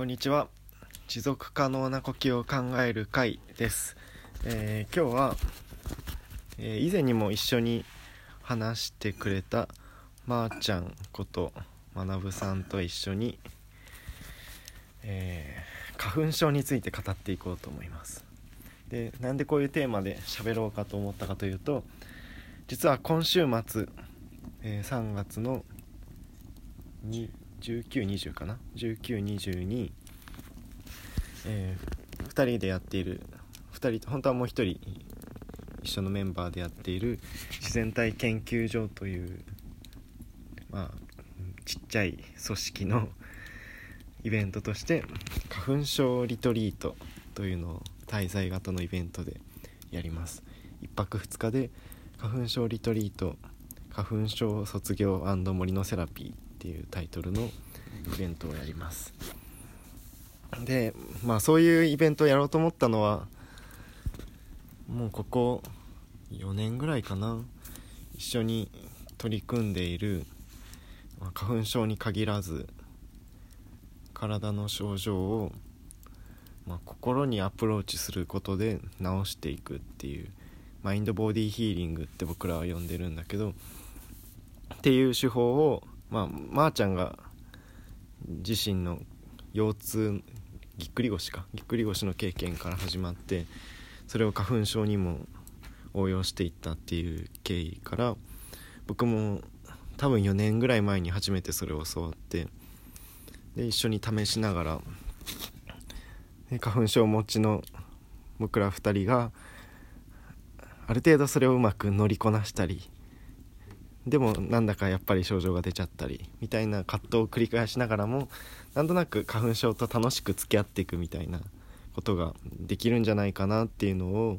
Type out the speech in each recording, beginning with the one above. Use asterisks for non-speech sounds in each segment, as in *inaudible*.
こんにちは。持続可能な呼吸を考える会です、えー今日は、えー以前にも一緒に話してくれたまー、ちゃんことまなぶさんと一緒に、えー花粉症について語っていこうと思います。でなんでこういうテーマで喋ろうかと思ったかというと実は今週末、えー3月のに1920かな？1920に、え2人でやっている。2人本当はもう1人一緒のメンバーでやっている自然体研究所というまあちっちゃい組織のイベントとして花粉症リトリートというのを滞在型のイベントでやります。1泊2日で花粉症リトリート花粉症卒業森のセラピー。っていうタイトルのイベントをやります。でまあそういうイベントをやろうと思ったのはもうここ4年ぐらいかな。一緒に取り組んでいる、まあ花粉症に限らず体の症状を、まあ、心にアプローチすることで治していくっていうマインドボディヒーリングって僕らは呼んでるんだけどっていう手法をまあまー、ちゃんが自身の腰痛ぎっくり腰か。ぎっくり腰の経験から始まってそれを花粉症にも応用していったっていう経緯から僕も多分4年ぐらい前に初めてそれを教わってで一緒に試しながら花粉症持ちの僕ら2人がある程度それをうまく乗りこなしたりでもなんだかやっぱり症状が出ちゃったりみたいな葛藤を繰り返しながらもなんとなく花粉症と楽しく付き合っていくみたいなことができるんじゃないかなっていうのを、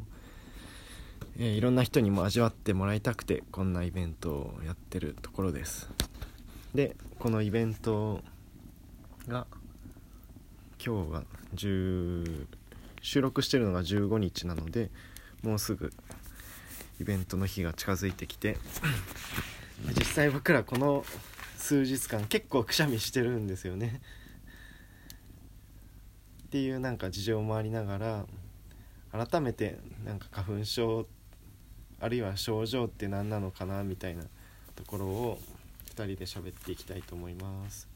えーいろんな人にも味わってもらいたくてこんなイベントをやってるところです。でこのイベントが今日が10収録してるのが15日なのでもうすぐイベントの日が近づいてきて実際僕らこの数日間結構くしゃみしてるんですよね。っていうなんか事情もありながら改めてなんか花粉症あるいは症状って何なのかなみたいなところを2人で喋っていきたいと思います。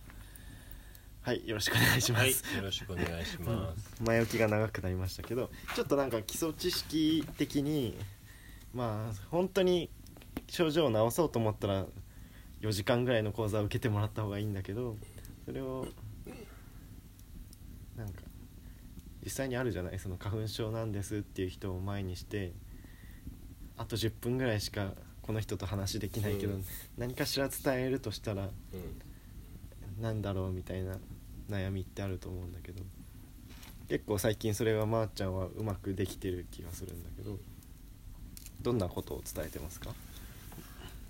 はいよろしくお願いします、はい、よろしくお願いします。前置きが長くなりましたけどちょっとなんか基礎知識的にまあ本当に症状を治そうと思ったら4時間ぐらいの講座を受けてもらった方がいいんだけどそれをなんか実際にあるじゃない？その花粉症なんですっていう人を前にしてあと10分ぐらいしかこの人と話できないけど、うん。何かしら伝えるとしたらうん、なんだろうみたいな悩みってあると思うんだけど結構最近それはまーちゃんはうまくできてる気がするんだけどどんなことを伝えてますか？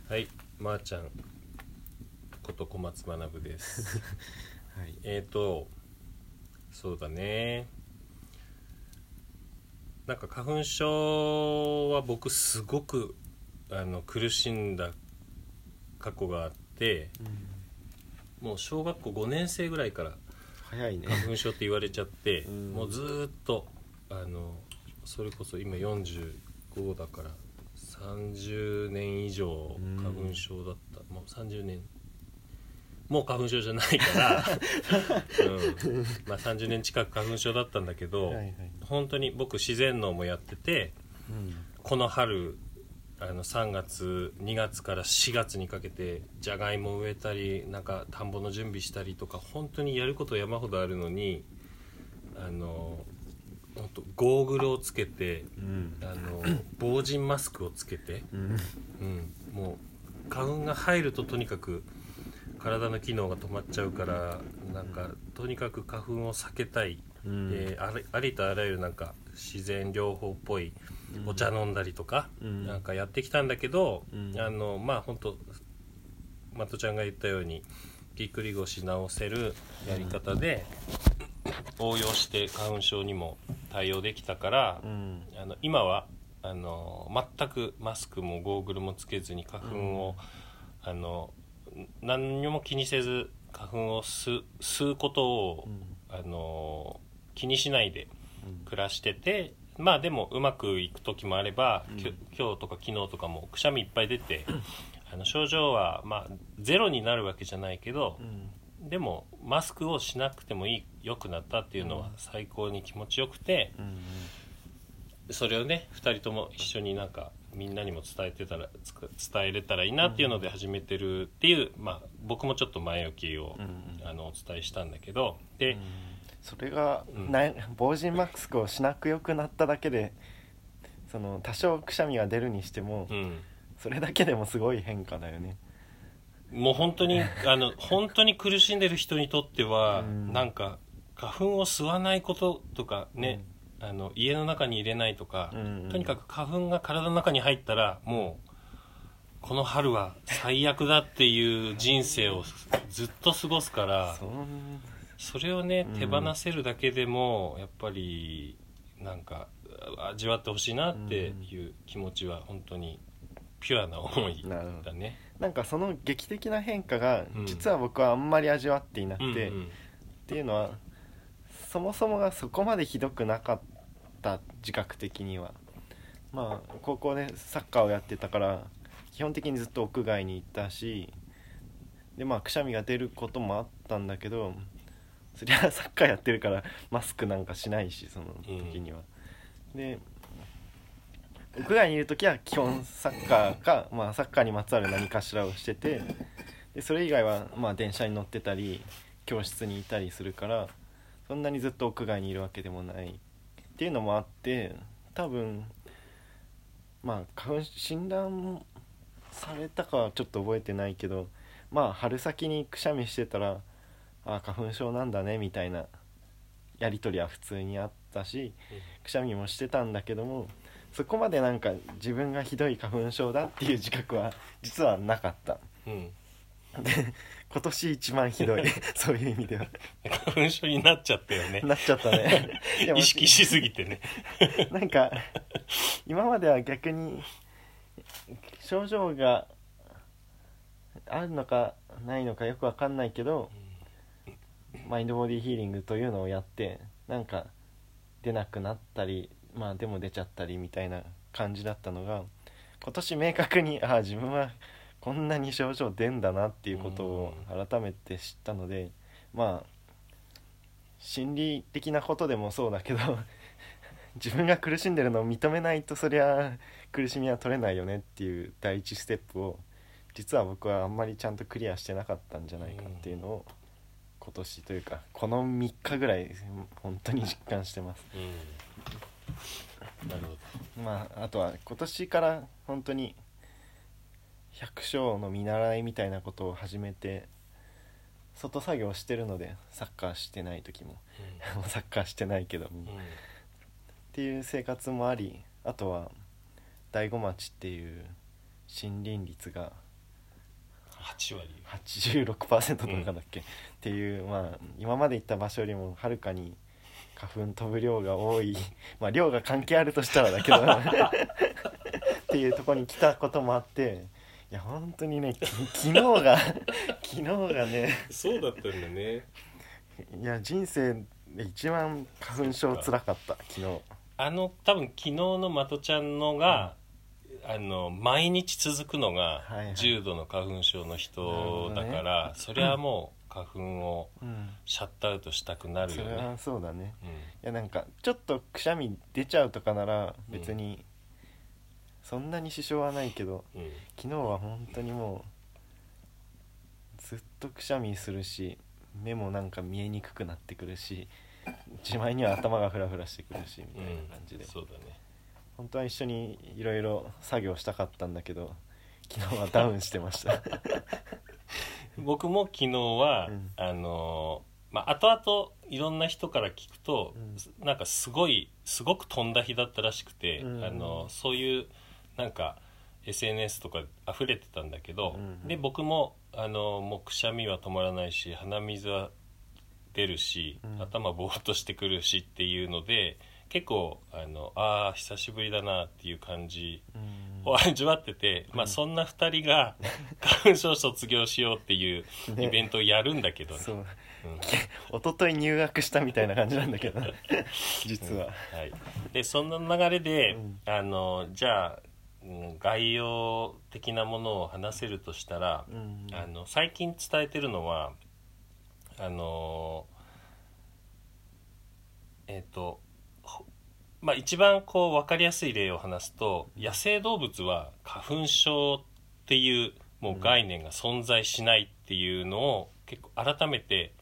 はい、まー、ちゃんこと小松学です。*laughs* はい。えーと、そうだね。なんか花粉症は僕すごくあの苦しんだ過去があって、もう小学校5年生ぐらいから早いね。花粉症って言われちゃって、うん。もうずーっとあのそれこそ今45だから30年以上うん。花粉症だった、もう30年もう花粉症じゃないから、*laughs* うん。まあ、30年近く花粉症だったんだけど、はいはい。本当に僕自然農もやっててうん。この春あの3月2月から4月にかけてじゃがいも植えたりなんか田んぼの準備したりとか本当にやること山ほどあるのにあの本当ゴーグルをつけてうん。あの防塵マスクをつけて、うん。うん、もう花粉が入るととにかく体の機能が止まっちゃうからなんかとにかく花粉を避けたい。うん。でありありとあらゆるなんか自然療法っぽいお茶飲んだりとか、うん。なんかやってきたんだけど、うん。あのまあ本当まとちゃんが言ったようにぎっくり腰治せるやり方で、応用して花粉症にも対応できたから、うん。あの今はあの全くマスクもゴーグルもつけずに花粉を、あの何にも気にせず花粉を吸う吸うことをあの気にしないでうん。暮らしててまあでもうまくいく時もあれば、今日とか昨日とかもくしゃみいっぱい出てあの症状はまあゼロになるわけじゃないけどう、ん。でもマスクをしなくてもいい良くなったっていうのはうん最高に気持ちよくて、うんそれをね2人とも一緒になんかみんなにも伝えてたら伝えれたらいいなっていうので始めてるっていう、まあ僕もちょっと前置きを、うんあのお伝えしたんだけどで、うん。それが、うん。な防塵マスクをしなくよくなっただけでその多少くしゃみが出るにしても、うん、それだけでもすごい変化だよね。もう本当にあの本当に苦しんでる人にとっては、うん。なんか花粉を吸わないこととかね、あの家の中に入れないとか、とにかく花粉が体の中に入ったらもうこの春は最悪だっていう人生をずっと過ごすからそれをねうん。手放せるだけでもやっぱりなんか味わってほしいなっていう気持ちは本当にピュアな思いだね。なんかその劇的な変化がうん。実は僕はあんまり味わっていなくて、っていうのはそもそもがそこまでひどくなかった自覚的には。まあ高校でサッカーをやってたから基本的にずっと屋外に行ったしでまあくしゃみが出ることもあったんだけどそりゃサッカーやってるからマスクなんかしないしその時には、で屋外にいる時は基本サッカーか、まあ、サッカーにまつわる何かしらをしててでそれ以外はまあ電車に乗ってたり教室にいたりするからそんなにずっと屋外にいるわけでもないっていうのもあって多分まあ花粉診断されたかはちょっと覚えてないけどまあ春先にくしゃみしてたらあ花粉症なんだねみたいなやり取りは普通にあったしくしゃみもしてたんだけどもそこまでなんか自分がひどい花粉症だっていう自覚は実はなかった。うんで今年一番ひどい。*laughs* そういう意味では。花粉症になっちゃったよね。なっちゃったね。*laughs* 意識しすぎてね。*laughs* なんか今までは逆に症状があるのかないのかよくわかんないけどマインドボディヒーリングというのをやってなんか出なくなったりまあでも出ちゃったりみたいな感じだったのが今年明確にああ自分はこんなに症状出んだなっていうことを改めて知ったのでまあ心理的なことでもそうだけど *laughs* 自分が苦しんでるのを認めないとそりゃ苦しみは取れないよねっていう第一ステップを実は僕はあんまりちゃんとクリアしてなかったんじゃないかっていうのを今年というかこの3日ぐらい本当に実感してます。うん。なるほど。まああとは今年から本当に百姓の見習いみたいなことを始めて外作業してるのでサッカーしてない時も。*laughs* もうサッカーしてないけども、うん。うんっていう生活もありあとは大子町っていう森林率が8割。86%とかだっけ、っていうまあ今まで行った場所よりもはるかに花粉飛ぶ量が多い。*laughs* まあ量が関係あるとしたらだけど。*laughs* っていうところに来たこともあっていや本当にねき *laughs* 昨日が *laughs* 昨日がね。そうだったんだね。いや人生で一番花粉症つらかった昨日。あの多分昨日のまとちゃんのが、あの毎日続くのがはいはい。重度の花粉症の人だなるほどから、それはもう花粉をうん。シャットアウトしたくなるよね。それはそうだね。うん。いやなんかちょっとくしゃみ出ちゃうとかなら別にそんなに支障はないけどうん。昨日は本当にもうずっとくしゃみするし目もなんか見えにくくなってくるししまいには頭がフラフラしてくるしみたいな感じで、そうだね。本当は一緒にいろいろ作業したかったんだけど昨日はダウンしてました。*laughs* 僕も昨日は、うん。あのまあ後々いろんな人から聞くと、なんかすごいすごく飛んだ日だったらしくて、うん。あのそういうなんか SNS とか溢れてたんだけど、うんで僕もあのもうくしゃみは止まらないし鼻水は出るし、うん。頭ぼーっとしてくるしっていうので結構あのあー久しぶりだなっていう感じうん。を味わってて、まあ、そんな2人が花粉症卒業しようっていうね。イベントをやるんだけどね。そう。うん。一昨日入学したみたいな感じなんだけど *laughs* 実は、はい、でそんな流れで、うん。あのじゃあ、うん概要的なものを話せるとしたら、うん。あの最近伝えてるのはあのえっ、とほまあ一番こう分かりやすい例を話すと野生動物は花粉症っていうもう概念が存在しないっていうのを結構改めて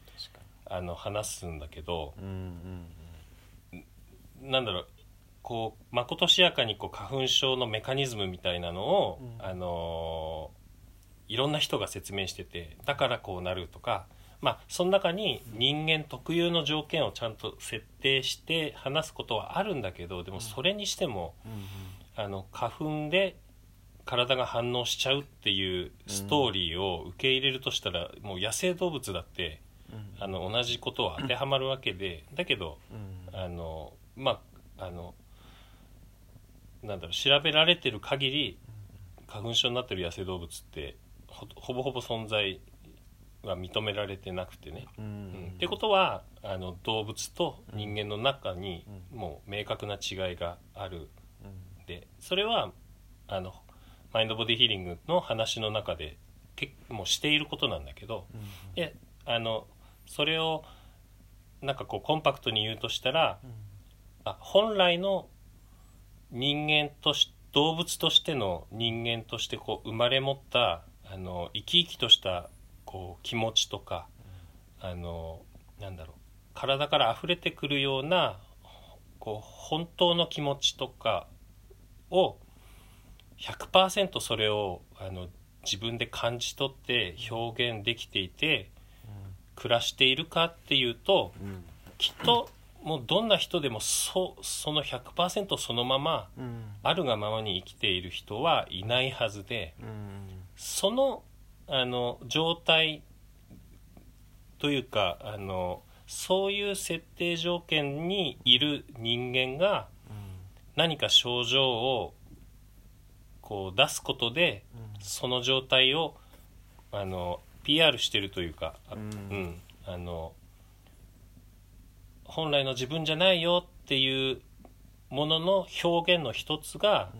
あの話すんだけど、にうん。なんだろうこうまことしやかにこう花粉症のメカニズムみたいなのを、うん。あのーいろんな人が説明しててだからこうなるとかまあその中に人間特有の条件をちゃんと設定して話すことはあるんだけどでもそれにしても、うんうん。あの花粉で体が反応しちゃうっていうストーリーを受け入れるとしたら、もう野生動物だってうん。あの同じことは当てはまるわけでだけどうん。あのまああのなんだろう調べられてる限り花粉症になってる野生動物ってほほぼほぼ存在は認められてなくてね。うん。うん。ってことはあの動物と人間の中にもう明確な違いがある。うん。でそれはあのマインドボディヒーリングの話の中で結もうしていることなんだけど、うん。であのそれをなんかこうコンパクトに言うとしたらうん。あ本来の人間とし動物としての人間としてこう生まれ持ったあの生き生きとしたこう気持ちとかあのなんだろう。体から溢れてくるようなこう本当の気持ちとかを100%それをあの自分で感じ取って表現できていて暮らしているかっていうとうん。きっともうどんな人でもそその100%そのままうん。あるがままに生きている人はいないはずでうん。そのあの状態というかあのそういう設定条件にいる人間が何か症状をこう出すことでその状態をあの PR してるというか、あうん。うん。あの本来の自分じゃないよっていうものの表現の一つが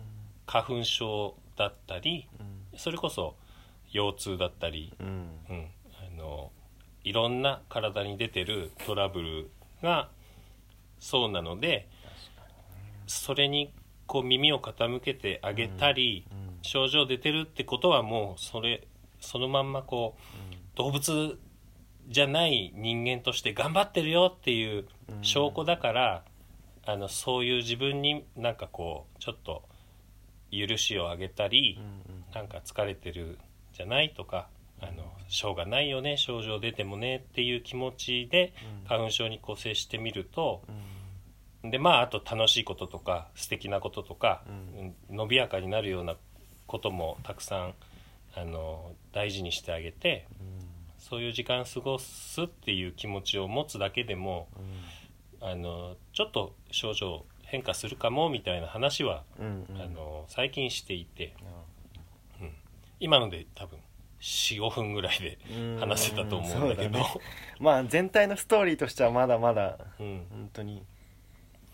花粉症だったりそれこそ腰痛だったり、うん。うん、あのいろんな体に出てるトラブルがそうなのでそれにこう耳を傾けてあげたり、うん。症状出てるってことはもうそれそのまんまこう動物じゃない人間として頑張ってるよっていう証拠だから、あのそういう自分になんかこうちょっと許しをあげたり、なんか疲れてるじゃないとかあのしょうがないよね症状出てもねっていう気持ちでうん。花粉症にこう接してみるとうん。でまああと楽しいこととか素敵なこととか、ううん。伸びやかになるようなこともたくさんあの大事にしてあげてそういう時間過ごすっていう気持ちを持つだけでもあのちょっと症状変化するかもみたいな話は、うんうん。あの最近していて。今ので多分45分ぐらいでうん。話せたと思うんだけど。ね。まあ全体のストーリーとしてはまだまだうん。本当に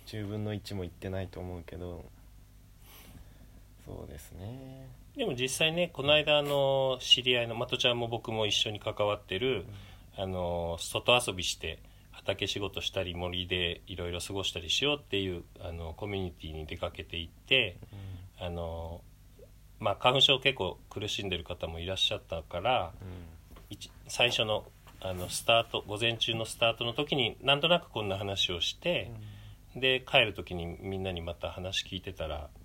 10分の1もいってないと思うけどそうですね。でも実際ねこの間あの知り合いのまとちゃんも僕も一緒に関わってる、あの外遊びして畑仕事したり森でいろいろ過ごしたりしようっていうあのコミュニティに出かけていってあの、まあ、花粉症結構苦しんでる方もいらっしゃったから一最初のあのスタート午前中のスタートの時になんとなくこんな話をして、で帰る時にみんなにまた話聞いてたら「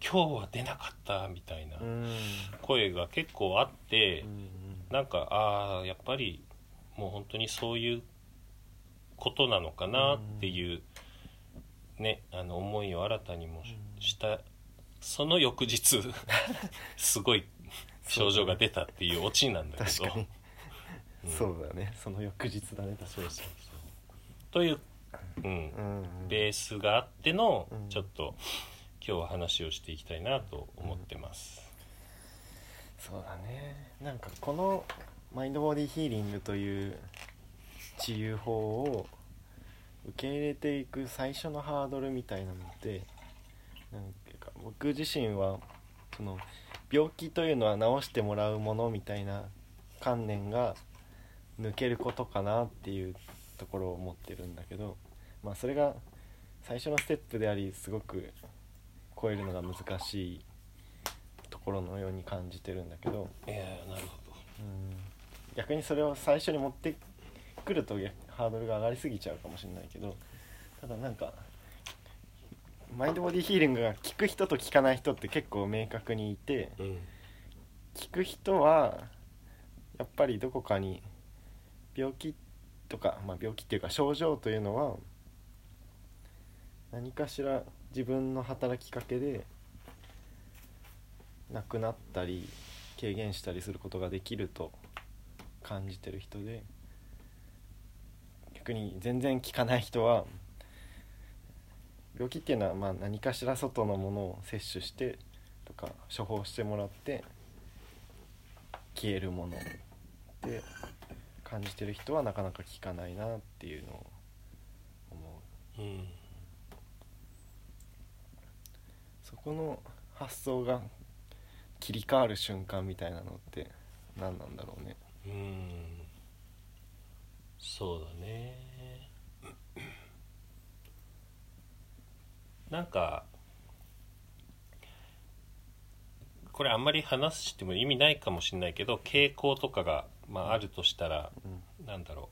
今日は出なかった」みたいな声が結構あってうんなんかああやっぱりもう本当にそういうことなのかなっていう、ねあの思いを新たにもししたその翌日 *laughs* すごい症状が出たっていうオチなんだけど。そうだね。その翌日だね。確かに。といううんうんうん。ベースがあってのうん。ちょっと今日は話をしていきたいなと思ってます。そうだねなんかこのマインドボディヒーリングという治癒法を受け入れていく最初のハードルみたいなのってなんていうか僕自身はその病気というのは治してもらうものみたいな観念が抜けることかなっていうところを思ってるんだけどまあそれが最初のステップでありすごく超えるのが難しいところのように感じてるんだけど、いやーなるほど。うん。逆にそれを最初に持ってくると逆ハードルが上がりすぎちゃうかもしれないけど。ただなんかマインドボディヒーリングが効く人と効かない人って結構明確にいてうん。効く人はやっぱりどこかに病気とか、まあ、病気っていうか症状というのは何かしら自分の働きかけでなくなったり軽減したりすることができると感じてる人で逆に全然効かない人は病気っていうのはまあ何かしら外のものを摂取してとか処方してもらって消えるものって感じてる人はなかなか効かないなっていうのを思う。うん。そこの発想が切り替わる瞬間みたいなのって何なんだろうね。うん。そうだね。*coughs* なんかこれあんまり話しても意味ないかもしれないけど傾向とかが、まあ、あるとしたらうん。なんだろ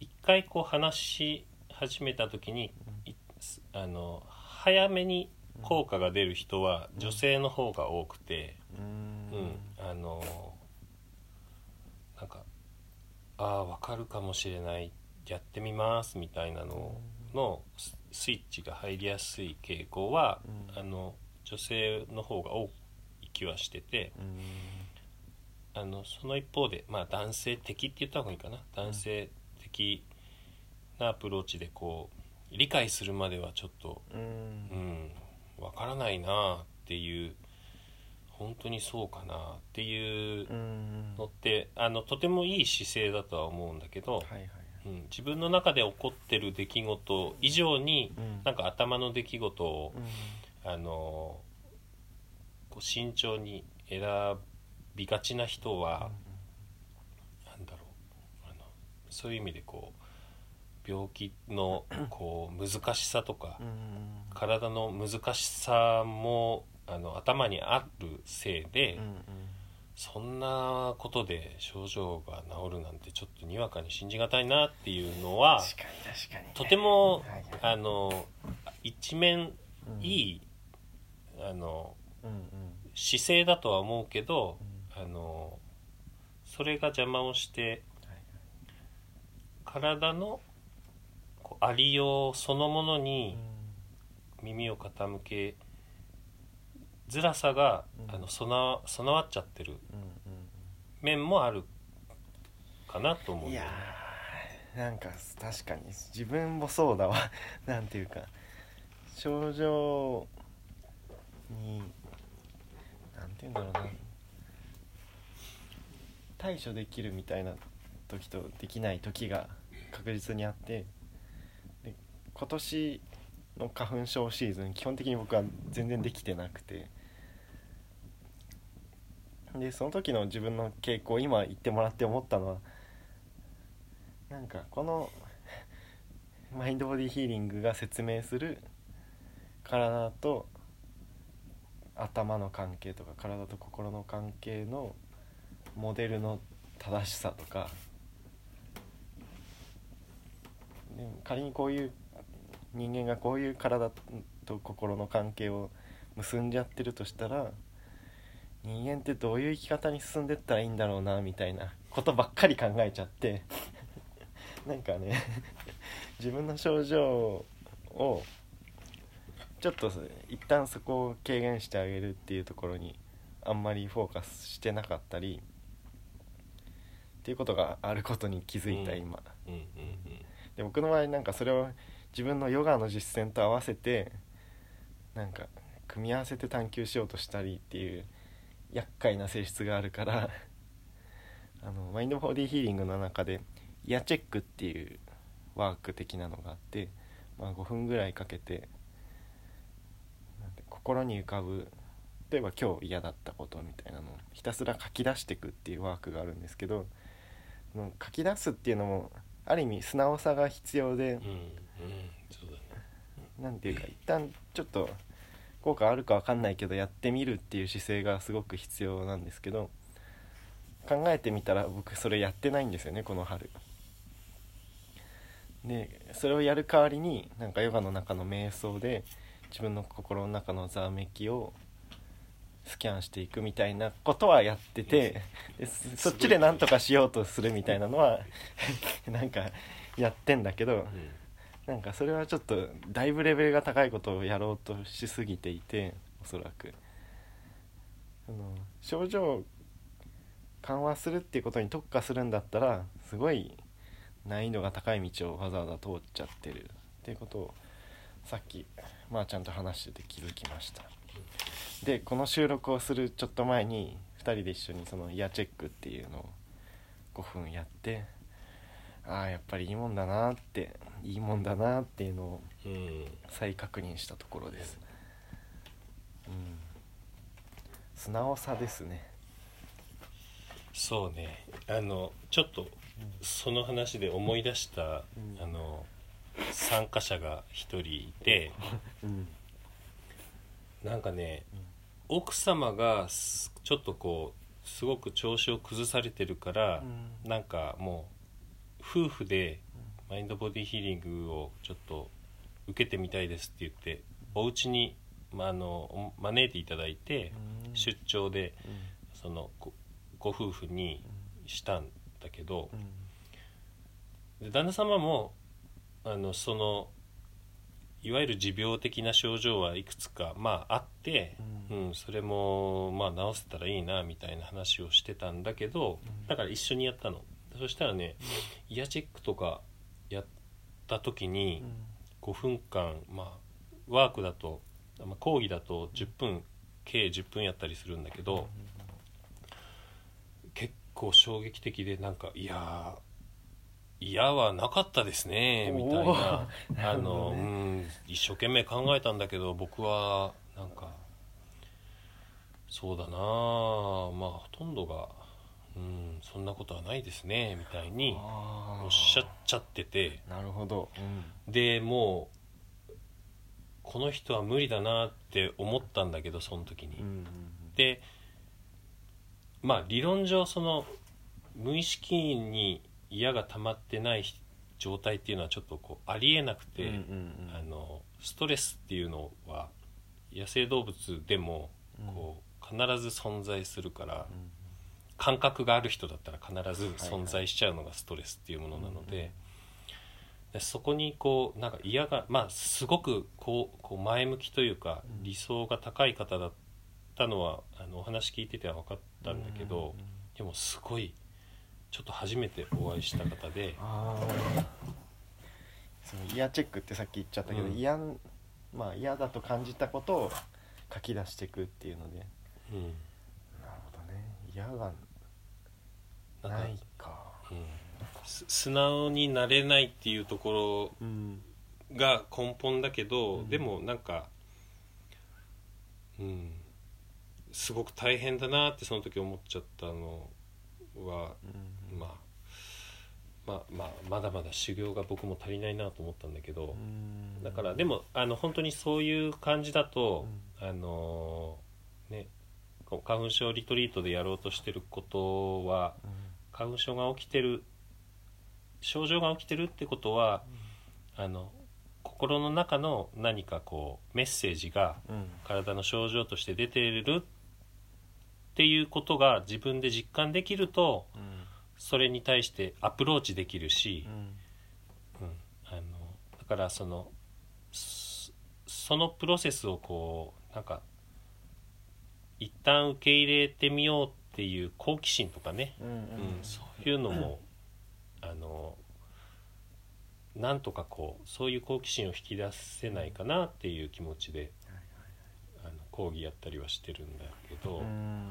う。一回こう話し始めた時に、いすあの早めに効果が出る人は女性の方が多くて、ううん。あのなんかああ分かるかもしれない。やってみますみたいなののススイッチが入りやすい傾向は、うん。あの女性の方が多い気はしててあのその一方で、まあ、男性的って言った方がいいかな。男性的なアプローチでこう理解するまではちょっとうんうん分からないなっていう本当にそうかなっていううんのってあのとてもいい姿勢だとは思うんだけど、はいはいうん、自分の中で起こってる出来事以上にうん。なんか頭の出来事をうん。あのこう慎重に選びがちな人は、なんだろうあのそういう意味でこう病気のこう難しさとかうん体の難しさもあの頭にあるせいで、そんなことで症状が治るなんてちょっとにわかに信じがたいなっていうのは確かに確かに。とてもあの一面うん。いい、あの姿勢だとは思うけどう、あのそれが邪魔をしてはい。体のありようそのものうにん。耳を傾けづらさが、うん。あの備わ備わっちゃってるうん面もあるかなと思うんいやーなんか確かに自分もそうだわ。*laughs* なんていうか症状になんていうんだろうな。対処できるみたいな時とできない時が確実にあって。で今年の花粉症シーズン基本的に僕は全然できてなくて。でその時の自分の傾向今言ってもらって思ったのはなんかこの *laughs* マインドボディヒーリングが説明する体と頭の関係とか体と心の関係のモデルの正しさとか。で仮にこういう人間がこういう体と心の関係を結んじゃってるとしたら人間ってどういう生き方に進んでったらいいんだろうなみたいなことばっかり考えちゃって *laughs* なんかね自分の症状をちょっと一旦そこを軽減してあげるっていうところにあんまりフォーカスしてなかったりっていうことがあることに気づいたうん。今、で僕の場合なんかそれを自分のヨガの実践と合わせてなんか組み合わせて探求しようとしたりっていう厄介な性質があるから *laughs* あのマインドボディヒーリングの中でイヤチェックっていうワーク的なのがあって、まあ、5分ぐらいかけてて心に浮かぶ例えば今日嫌だったことみたいなのをひたすら書き出していくっていうワークがあるんですけど書き出すっていうのもある意味素直さが必要でうん。そうだね。なんていうか一旦ちょっと効果あるかわかんないけどやってみるっていう姿勢がすごく必要なんですけど考えてみたら僕それやってないんですよねこの春。でそれをやる代わりになんかヨガの中の瞑想で自分の心の中のざわめきをスキャンしていくみたいなことはやってて *laughs* ですそっちで何とかしようとするみたいなのは *laughs* なんかやってんだけどうんなんかそれはちょっとだいぶレベルが高いことをやろうとしすぎていておそらく。あの症状を緩和するっていうことに特化するんだったらすごい難易度が高い道をわざわざ通っちゃってるっていうことをさっきまあちゃんと話してて気づきました。でこの収録をするちょっと前に2人で一緒にそのイヤチェックっていうのを5分やってああやっぱりいいもんだなっていいもんだなっていうのをうん。再確認したところです。うん。素直さですね。そうね。あのちょっとその話で思い出した、うん。あの参加者が一人いて *laughs* うん。なんかね、奥様がすちょっとこうすごく調子を崩されてるから、なんかもう夫婦でマインドボディヒーリングをちょっと受けてみたいですって言ってお家にまああの招いていただいて、うん。出張でうん。そのごご夫婦にしたんだけど、で旦那様もあのそのいわゆる持病的な症状はいくつかまああって、ううんんそれもまあ治せたらいいなみたいな話をしてたんだけど、うん。だから一緒にやったの。そしたらね、イヤチェックとかやった時に5分間まあワークだと、まあ、講義だと10分計10分やったりするんだけど、結構衝撃的でなんかいやー嫌はなかったですねみたいな。*laughs* あの、うん、一生懸命考えたんだけど僕はなんかそうだなあまあほとんどが、うん、そんなことはないですねみたいにおっしゃっちゃってて。なるほど、でもうこの人は無理だなって思ったんだけどその時に。うんうんでまあ理論上その無意識に嫌が溜まってない状態っていうのはちょっとこうありえなくて、うんうんうん。あのストレスっていうのは野生動物でもこう必ず存在するから、うん感覚がある人だったら必ず存在しちゃうのがストレスっていうものなので,、でそこにこうなんか嫌がまあすごくこうこう前向きというかうん。理想が高い方だったのはあのお話聞いてては分かったんだけど、でもすごいちょっと初めてお会いした方でそのイヤーチェックってさっき言っちゃったけど、うん。嫌んまあ嫌だと感じたことを書き出していくっていうので。うん。なるほどね。嫌がないか。うん。す素直になれないっていうところうん。が根本だけど、うん。でもなんかうん。すごく大変だなってその時思っちゃったのは、うん。まあまあまあまだまだ修行が僕も足りないなと思ったんだけど、うん。だからでもあの本当にそういう感じだと、あのね花粉症リトリートでやろうとしてることはうん花粉症が起きてる症状が起きてるってことはあの心の中の何かこうメッセージがうん。体の症状として出ているっていうことが自分で実感できるとうん。それに対してアプローチできるしう、ん。うん。あのだからそのそそのプロセスをこうなんか一旦受け入れてみようっていう好奇心とかね、うんうんうん、そういうのも、あのなんとかこうそういう好奇心を引き出せないかなっていう気持ちであの講義やったりはしてるんだけど、うん。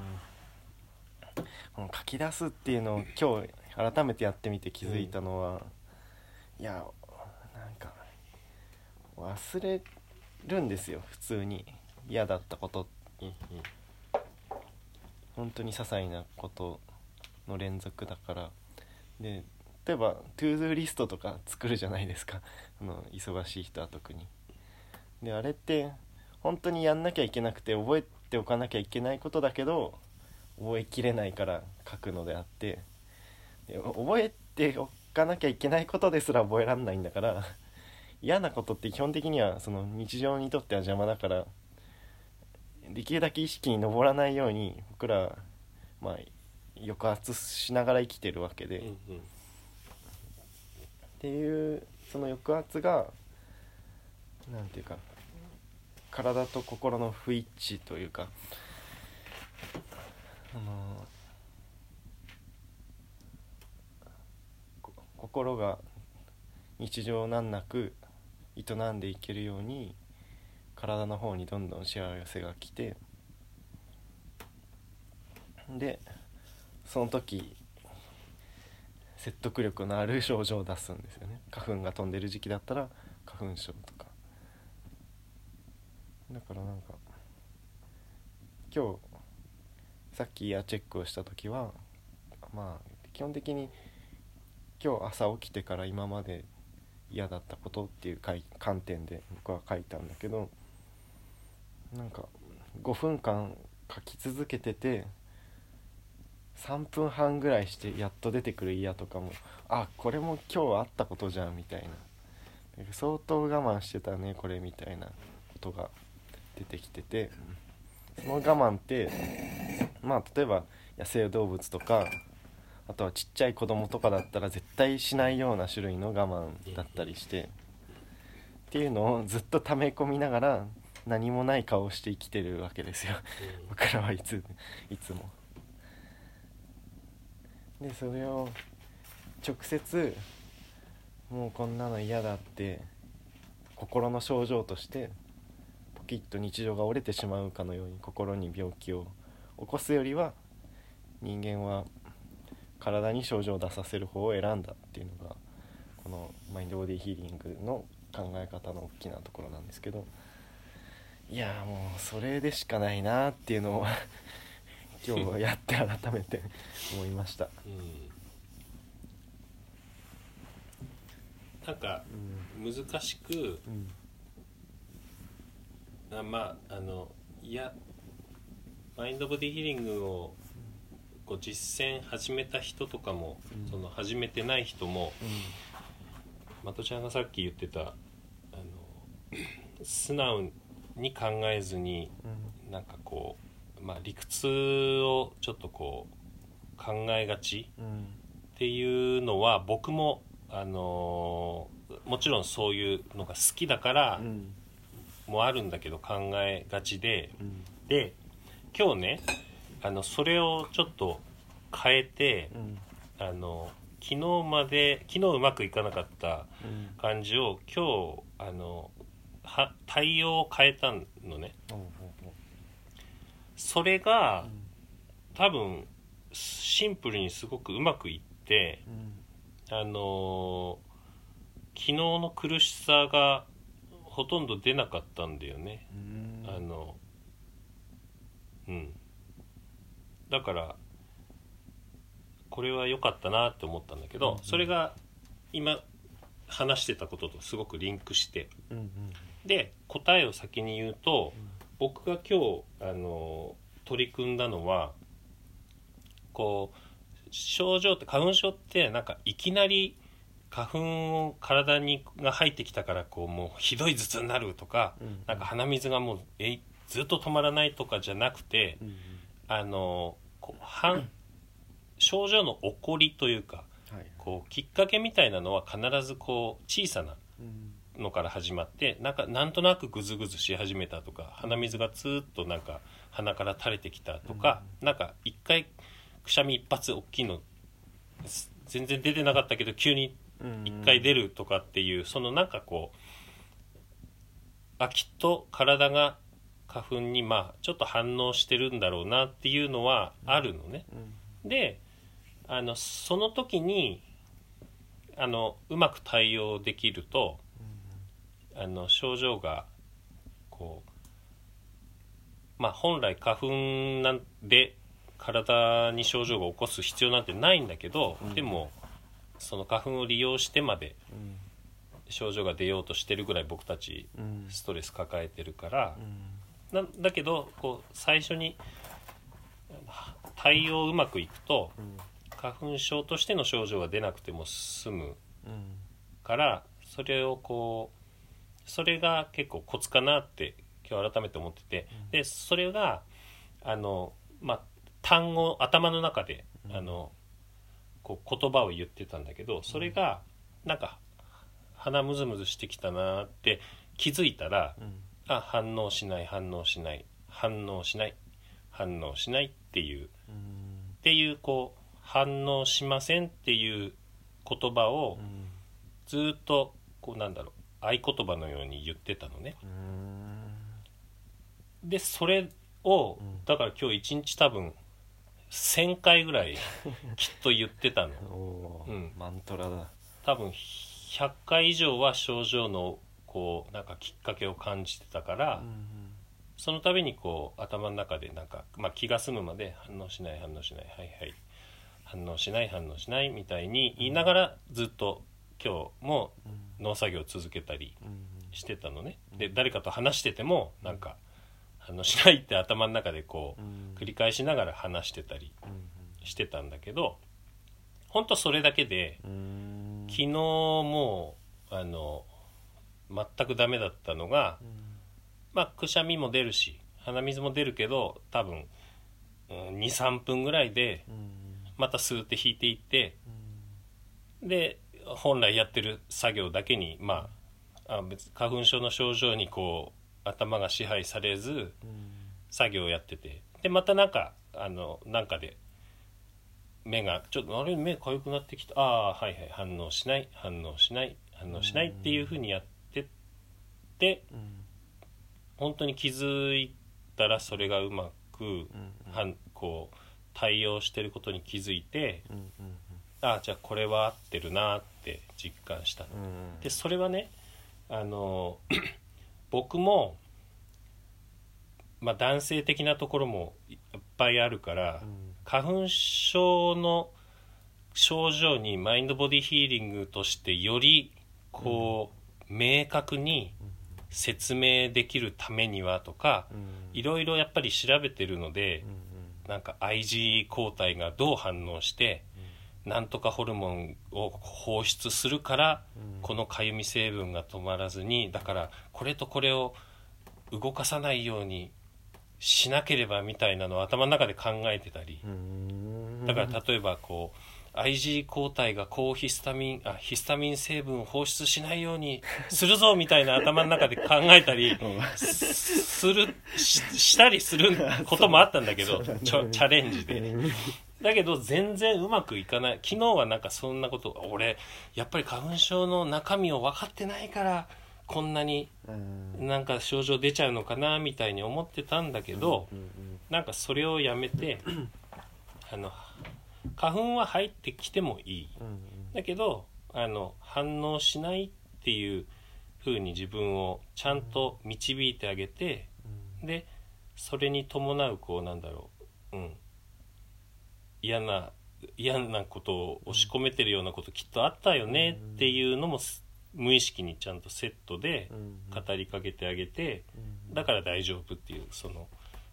この書き出すっていうのを今日改めてやってみて気づいたのは、いやなんか忘れるんですよ普通に。嫌だったことうんうん本当に些細なことの連続だから。で例えば to-do list とか作るじゃないですか。*laughs* あの忙しい人は特に。であれって本当にやんなきゃいけなくて覚えておかなきゃいけないことだけど覚えきれないから書くのであって。で覚えておかなきゃいけないことですら覚えられないんだから嫌なことって基本的にはその日常にとっては邪魔だからできるだけ意識に上らないように僕らはまあ抑圧しながら生きてるわけで、っうんうん。ていうその抑圧がなんていうか体と心の不一致というかあのこ心が日常難なく営んでいけるように体の方にどんどん幸せが来てでその時説得力のある症状を出すんですよね。花粉が飛んでる時期だったら花粉症とか。だからなんか今日さっきイヤーチェックをした時はまあ基本的に今日朝起きてから今まで嫌だったことっていうかい観点で僕は書いたんだけどなんか5分間書き続けてて3分半ぐらいしてやっと出てくる嫌とかもあこれも今日あったことじゃんみたいな。相当我慢してたねこれみたいなことが出てきてて。その我慢ってまあ例えば野生動物とかあとはちっちゃい子供とかだったら絶対しないような種類の我慢だったりしてっていうのをずっと溜め込みながら何もない顔をして生きてるわけですよ僕らはいついつも。でそれを直接もうこんなの嫌だって心の症状としてポキッと日常が折れてしまうかのように心に病気を起こすよりは人間は体に症状を出させる方を選んだっていうのがこのマインドボディヒーリングの考え方の大きなところなんですけどいやもうそれでしかないなっていうのを *laughs* 今日やって改めて思いました。*laughs* うん。なんかうん。難しくうん。あまああのいやマインドボディヒーリングをこう実践始めた人とかも、うん。その始めてない人もまとちゃんがさっき言ってたあの *clears throat* 素直に考えずにうん。なんかこう、まあ、理屈をちょっとこう考えがちうん。っていうのは僕も、あのーもちろんそういうのが好きだからうん。もあるんだけど考えがちで。うん。で今日ねあのそれをちょっと変えてうん。あの昨日まで昨日うまくいかなかったうん。感じを今日あのは対応を変えたのね。それが多分シンプルにすごくうまくいってうん。あのー昨日の苦しさがほとんど出なかったんだよね。うん。あのうん。だからこれは良かったなって思ったんだけど、うんうん。それが今話してたこととすごくリンクして。うんうんで答えを先に言うと僕が今日あの取り組んだのはこう症状って花粉症ってなんかいきなり花粉を体にが入ってきたからこうもうひどい頭痛になるとか、うんなんか鼻水がもうえいずっと止まらないとかじゃなくて、うんうん。あのこうは症状の起こりというかはい。こうきっかけみたいなのは必ずこう小さなうんのから始まってなんかなんとなくグズグズし始めたとか鼻水がツーッとなんか鼻から垂れてきたとか、なんか一回くしゃみ一発大きいのす全然出てなかったけど急にうん。1回出るとかっていうそのなんかこうあきっと体が花粉にまあちょっと反応してるんだろうなっていうのはあるのね。うん。であのその時にあのうまく対応できるとあの症状がこうまあ本来花粉なんで体に症状が起こす必要なんてないんだけど、うん。でもその花粉を利用してまでうん。症状が出ようとしてるぐらい僕たちうん。ストレス抱えてるからう、ん。なんだけどこう最初に対応うまくいくとうん。花粉症としての症状が出なくても済むうん。からそれをこうそれが結構コツかなって今日改めて思ってて、うん。でそれがあのまあ単語頭の中で、うん。あのこう言葉を言ってたんだけどそれがなんか鼻ムズムズしてきたなって気づいたらうん。あ反応しない反応しない反応しない反応しないっていううん。っていうこう反応しませんっていう言葉をうん。ずーっとこうなんだろう合言葉のように言ってたのね。うん。でそれをうん。だから今日一日多分1000回ぐらいきっと言ってたの。*laughs* うん。マントラだ。多分100回以上は症状のこうなんかきっかけを感じてたから、うんその度にこう頭の中でなんか、まあ、気が済むまで反応しない反応しないはいはい。反応しない反応しないみたいに言いながらずっと今日もうん。農作業を続けたりうん。してたのね。で誰かと話しててもなんか反応しないって頭の中でこううん。繰り返しながら話してたりうん。してたんだけどほんとそれだけでうん。昨日もうあの全くダメだったのがうん。まあくしゃみも出るし鼻水も出るけど多分、うん、23分ぐらいでうん。またスーって引いていってうん。で本来やってる作業だけにまああ別花粉症の症状にこう頭が支配されずうん作業をやってて。でまたなんかあのなんかで目がちょっとあれ目痒くなってきた。ああーはいはい反応しない反応しない反応しないっていうふうにやってってうん本当に気づいたらそれがうまくうんはんこう対応してることに気づいてああじゃあこれは合ってるなって実感したの。うんでそれはねあの *clears throat* 僕も、まあ、男性的なところもいっぱいあるからうん。花粉症の症状にマインドボディヒーリングとしてよりこう、明確に説明できるためにはとかうん。いろいろやっぱり調べてるのでうんなんか IG 抗体がどう反応してなんとかホルモンを放出するからうん。このかゆみ成分が止まらずにだからこれとこれを動かさないようにしなければみたいなのを頭の中で考えてたり。うん。だから例えばこう IG 抗体が高ヒスタミンあヒスタミン成分を放出しないようにするぞみたいな頭の中で考えたり *laughs* すするししたりすることもあったんだけど *laughs* ちょチャレンジで。うんだけど全然うまくいかない。昨日はなんかそんなこと俺やっぱり花粉症の中身を分かってないからこんなにうん。なんか症状出ちゃうのかなみたいに思ってたんだけど、うんうんなんかそれをやめてあの花粉は入ってきてもいい。うんだけどあの反応しないっていう風に自分をちゃんと導いてあげてでそれに伴うこうなんだろう、うん、嫌な嫌なことを押し込めてるようなこときっとあったよねっていうのもす無意識にちゃんとセットでうん語りかけてあげてうんだから大丈夫っていうその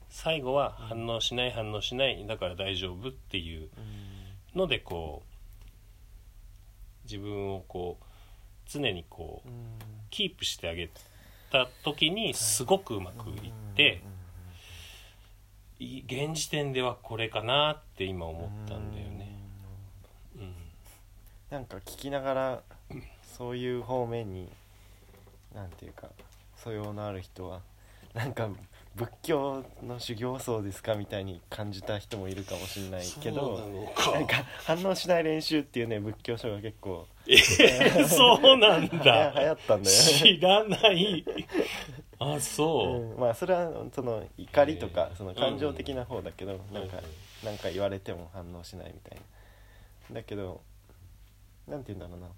最後は反応しない反応しないだから大丈夫っていううん。のでこう自分をこう常にこううん。キープしてあげた時にすごくうまくいってい現時点ではこれかなって今思ったんだよね。うん。なんか聞きながらそういう方面になんていうか素養のある人はなんか仏教の修行僧ですかみたいに感じた人もいるかもしれないけどなんか反応しない練習っていうね仏教書が結構えーそうなんだ。*laughs* 流行ったんだよね。知らないあそう、うん、まあそれはその怒りとかえー。その感情的な方だけど、なんかうんなんか言われても反応しないみたいな。だけどなんて言うんだろうな。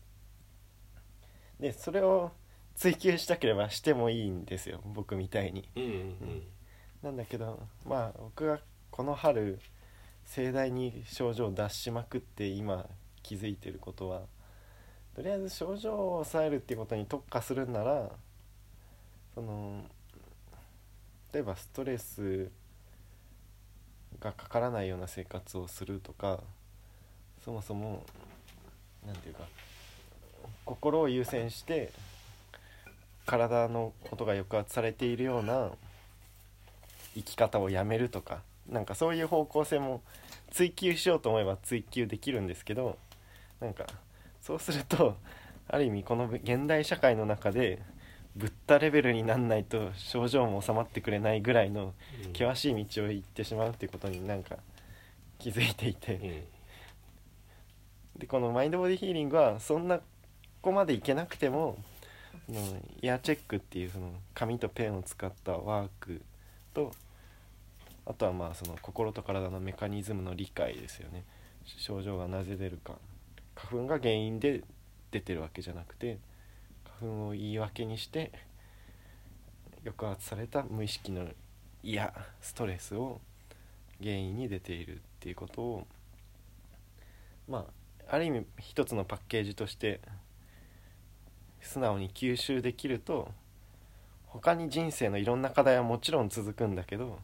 でそれを追求したければしてもいいんですよ。僕みたいに。うんうんなんだけどまあ僕がこの春盛大に症状を出しまくって今気づいてることはとりあえず症状を抑えるっていうことに特化するんならその例えばストレスがかからないような生活をするとかそもそも何て言うか心を優先して体のことが抑圧されているような生き方をやめるとかなんかそういう方向性も追求しようと思えば追求できるんですけどなんかそうするとある意味この現代社会の中でブッダレベルになんないと症状も収まってくれないぐらいのうん。険しい道を行ってしまうっていうことになんか気づいていて。うん。でこのマインドボディヒーリングはそんなここまでいけなくてもイヤーチェックっていうその紙とペンを使ったワークとあとはまあその心と体のメカニズムの理解ですよね。症状がなぜ出るか。花粉が原因で出てるわけじゃなくて花粉を言い訳にして抑圧された無意識の嫌ストレスを原因に出ているっていうことをまあある意味一つのパッケージとして素直に吸収できると他に人生のいろんな課題はもちろん続くんだけど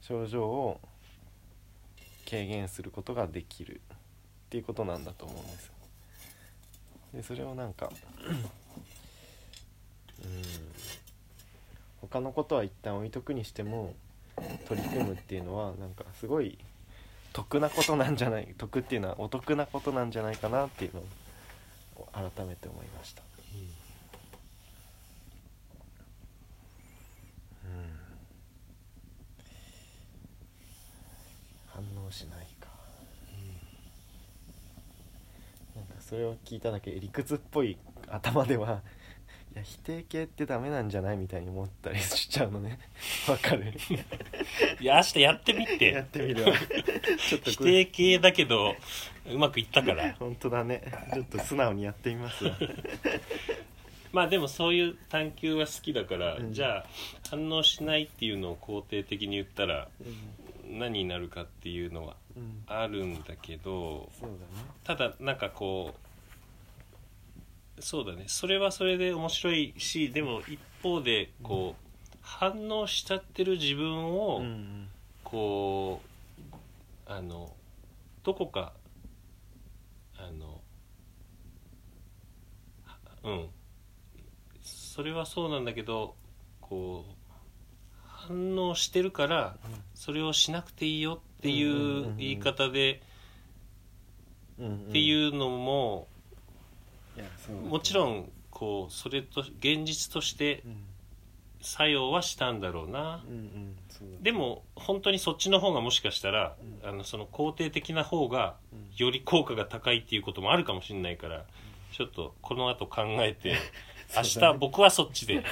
症状を軽減することができるっていうことなんだと思うんです。でそれをなんか他のことは一旦置いとくにしても取り組むっていうのはなんかすごい得なことなんじゃない得っていうのはお得なことなんじゃないかなっていうのを改めて思いました。うん。反応しないか。なんかそれを聞いただけで理屈っぽい頭ではいや否定形ってダメなんじゃないみたいに思ったりしちゃうのね。*laughs* わかる？いや明日やってみやてってみるわ。*laughs* ちょっと否これ。定形だけどうまくいったから。本当だね。ちょっと素直にやってみますわ。*laughs* まあでもそういう探求は好きだから、うん。じゃあ反応しないっていうのを肯定的に言ったら何になるかっていうのはうん。あるんだけどそうだね。ただなんかこうそうだね。それはそれで面白いしでも一方でこう、反応しちゃってる自分を、うんうん。こうあのどこかあのはうん。それはそうなんだけどこう反応してるからそれをしなくていいよっていう言い方でっていうのももちろんこうそれと現実としてうん作用はしたんだろうな。うんうんそうでも本当にそっちの方がもしかしたら、うん。あのその肯定的な方がうん。より効果が高いっていうこともあるかもしれないから、ちょっとこの後考えて *laughs* 明日僕はそっちで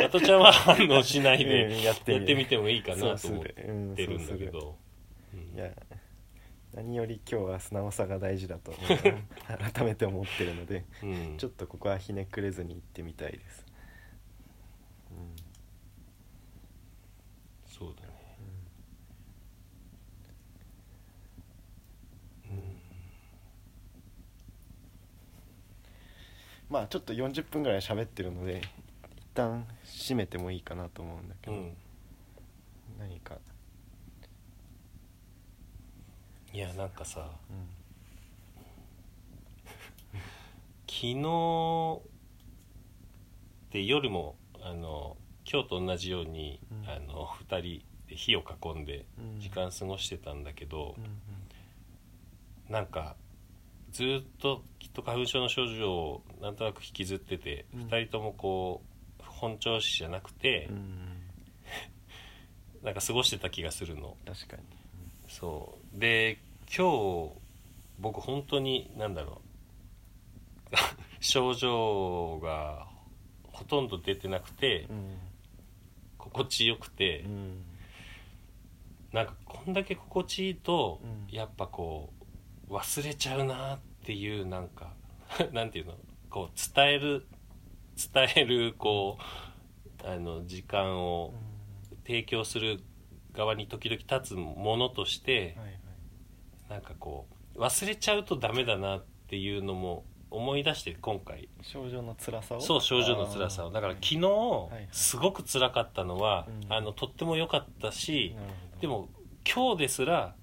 ワトちゃんは反応しないうんでやってみてもいいかなと思ってるんだけど、うん。いや何より今日は素直さが大事だと改めて思ってるのでうん。ちょっとここはひねくれずに行ってみたいです、うん。そうだね。まあちょっと40分ぐらい喋ってるので一旦締めてもいいかなと思うんだけど、うん。何か、いやなんかさうん。昨日で夜もあの今日と同じように、うん。あの2人で火を囲んでうん。時間過ごしてたんだけどう、んなんかずっときっと花粉症の症状をなんとなく引きずってて、うん。2人ともこう本調子じゃなくて、うん。*laughs* なんか過ごしてた気がするの。確かにそう。で今日僕本当に何だろう。*laughs* 症状がほとんど出てなくてうん。心地よくてうん。なんかこんだけ心地いいとうん。やっぱこう忘れちゃうなっていうなんか *laughs* なんていうの？こう伝える伝えるこうあの時間を提供する側に時々立つものとしてはいはいなんかこう忘れちゃうとダメだなっていうのも思い出して今回。症状の辛さを？そう症状の辛さを。だから昨日はいすごく辛かったのはうん。あのとっても良かったしでも今日ですら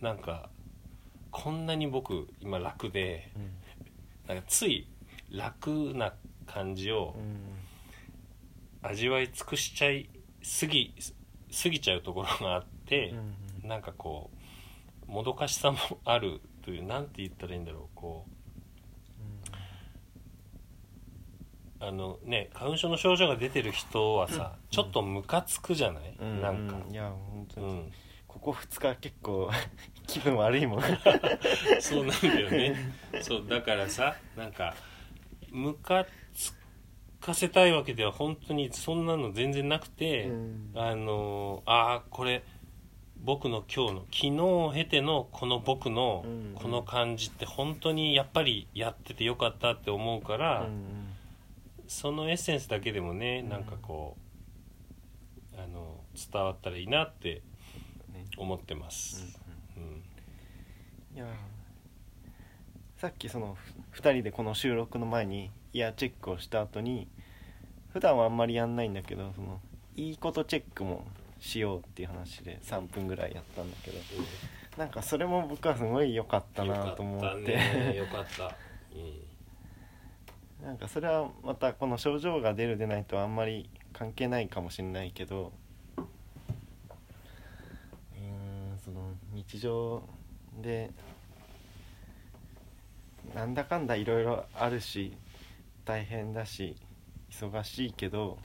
うん。なんかこんなに僕今楽でうん。なんかつい楽な感じをうん。味わい尽くしちゃいすぎ過ぎちゃうところがあってうんうん。なんかこうもどかしさもあるというなんて言ったらいいんだろうこうあのね花粉症の症状が出てる人はさ、ちょっとムカつくじゃない、うん。なんか。いや本当に、うん。ここ2日結構 *laughs* 気分悪いもん。*laughs* そうなんだよね。そうだからさなんかムカつかせたいわけでは本当にそんなの全然なくて、うん。あのああこれ僕の今日の昨日を経てのこの僕のうん。この感じって本当にやっぱりやっててよかったって思うから、うんそのエッセンスだけでもねうん。なんかこうあの伝わったらいいなってね。思ってます、うんいやさっきその2人でこの収録の前にイヤーチェックをした後に普段はあんまりやんないんだけどそのいいことチェックもしようっていう話で3分ぐらいやったんだけどなんかそれも僕はすごい良かったなと思っよかったて、ね。よかった、*laughs* うん。なんかそれはまたこの症状が出る出ないとあんまり関係ないかもしれないけどうーんその日常でなんだかんだいろいろあるし大変だし忙しいけど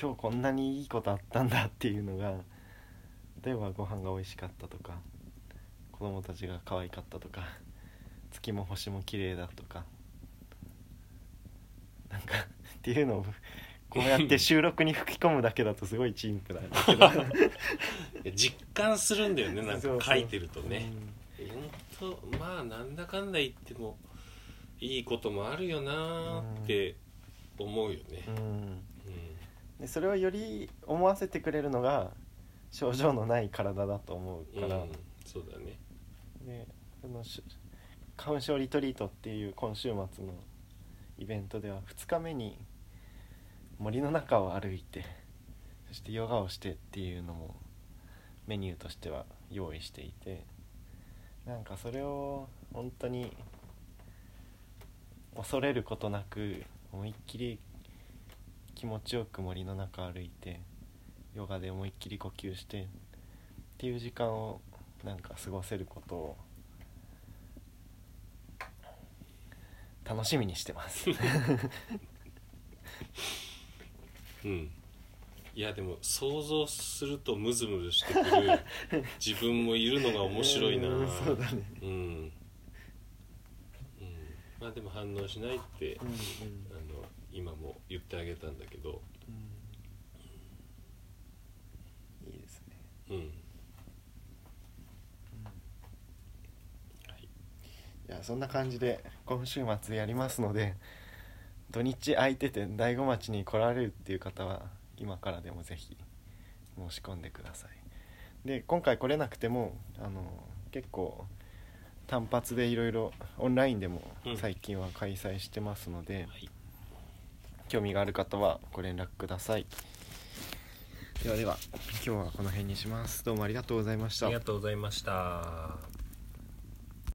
今日こんなにいいことあったんだっていうのが例えばご飯が美味しかったとか子供たちが可愛かったとか月も星も綺麗だとかなんかっていうのをこうやって収録に吹き込むだけだとすごい陳腐なんだけど。*laughs* 実感するんだよねなんそうそうか書いてるとね。本当まあなんだかんだ言ってもいいこともあるよなーって思うよね。うん、でそれをより思わせてくれるのが症状のない体だと思うから、うん。そうだね。でそのし花粉症リトリートっていう今週末のイベントでは2日目に森の中を歩いてそしてヨガをしてっていうのもメニューとしては用意していてなんかそれを本当に恐れることなく思いっきり気持ちよく森の中歩いてヨガで思いっきり呼吸してっていう時間をなんか過ごせることを楽しみにしてます。うん。いやでも想像するとムズムズしてくる *laughs* 自分もいるのが面白いな。うんそうだね。うん、うん、まあでも反応しないって、うんうん。あの今も言ってあげたんだけど。いいですね。うん。はい。いやそんな感じで今週末やりますので土日空いてて大子町に来られるっていう方は今からでもぜひ申し込んでください。で今回来れなくてもあの結構単発でいろいろオンラインでもうん。最近は開催してますので、はい。興味がある方はご連絡ください。ではでは今日はこの辺にします。どうもありがとうございました。ありがとうございました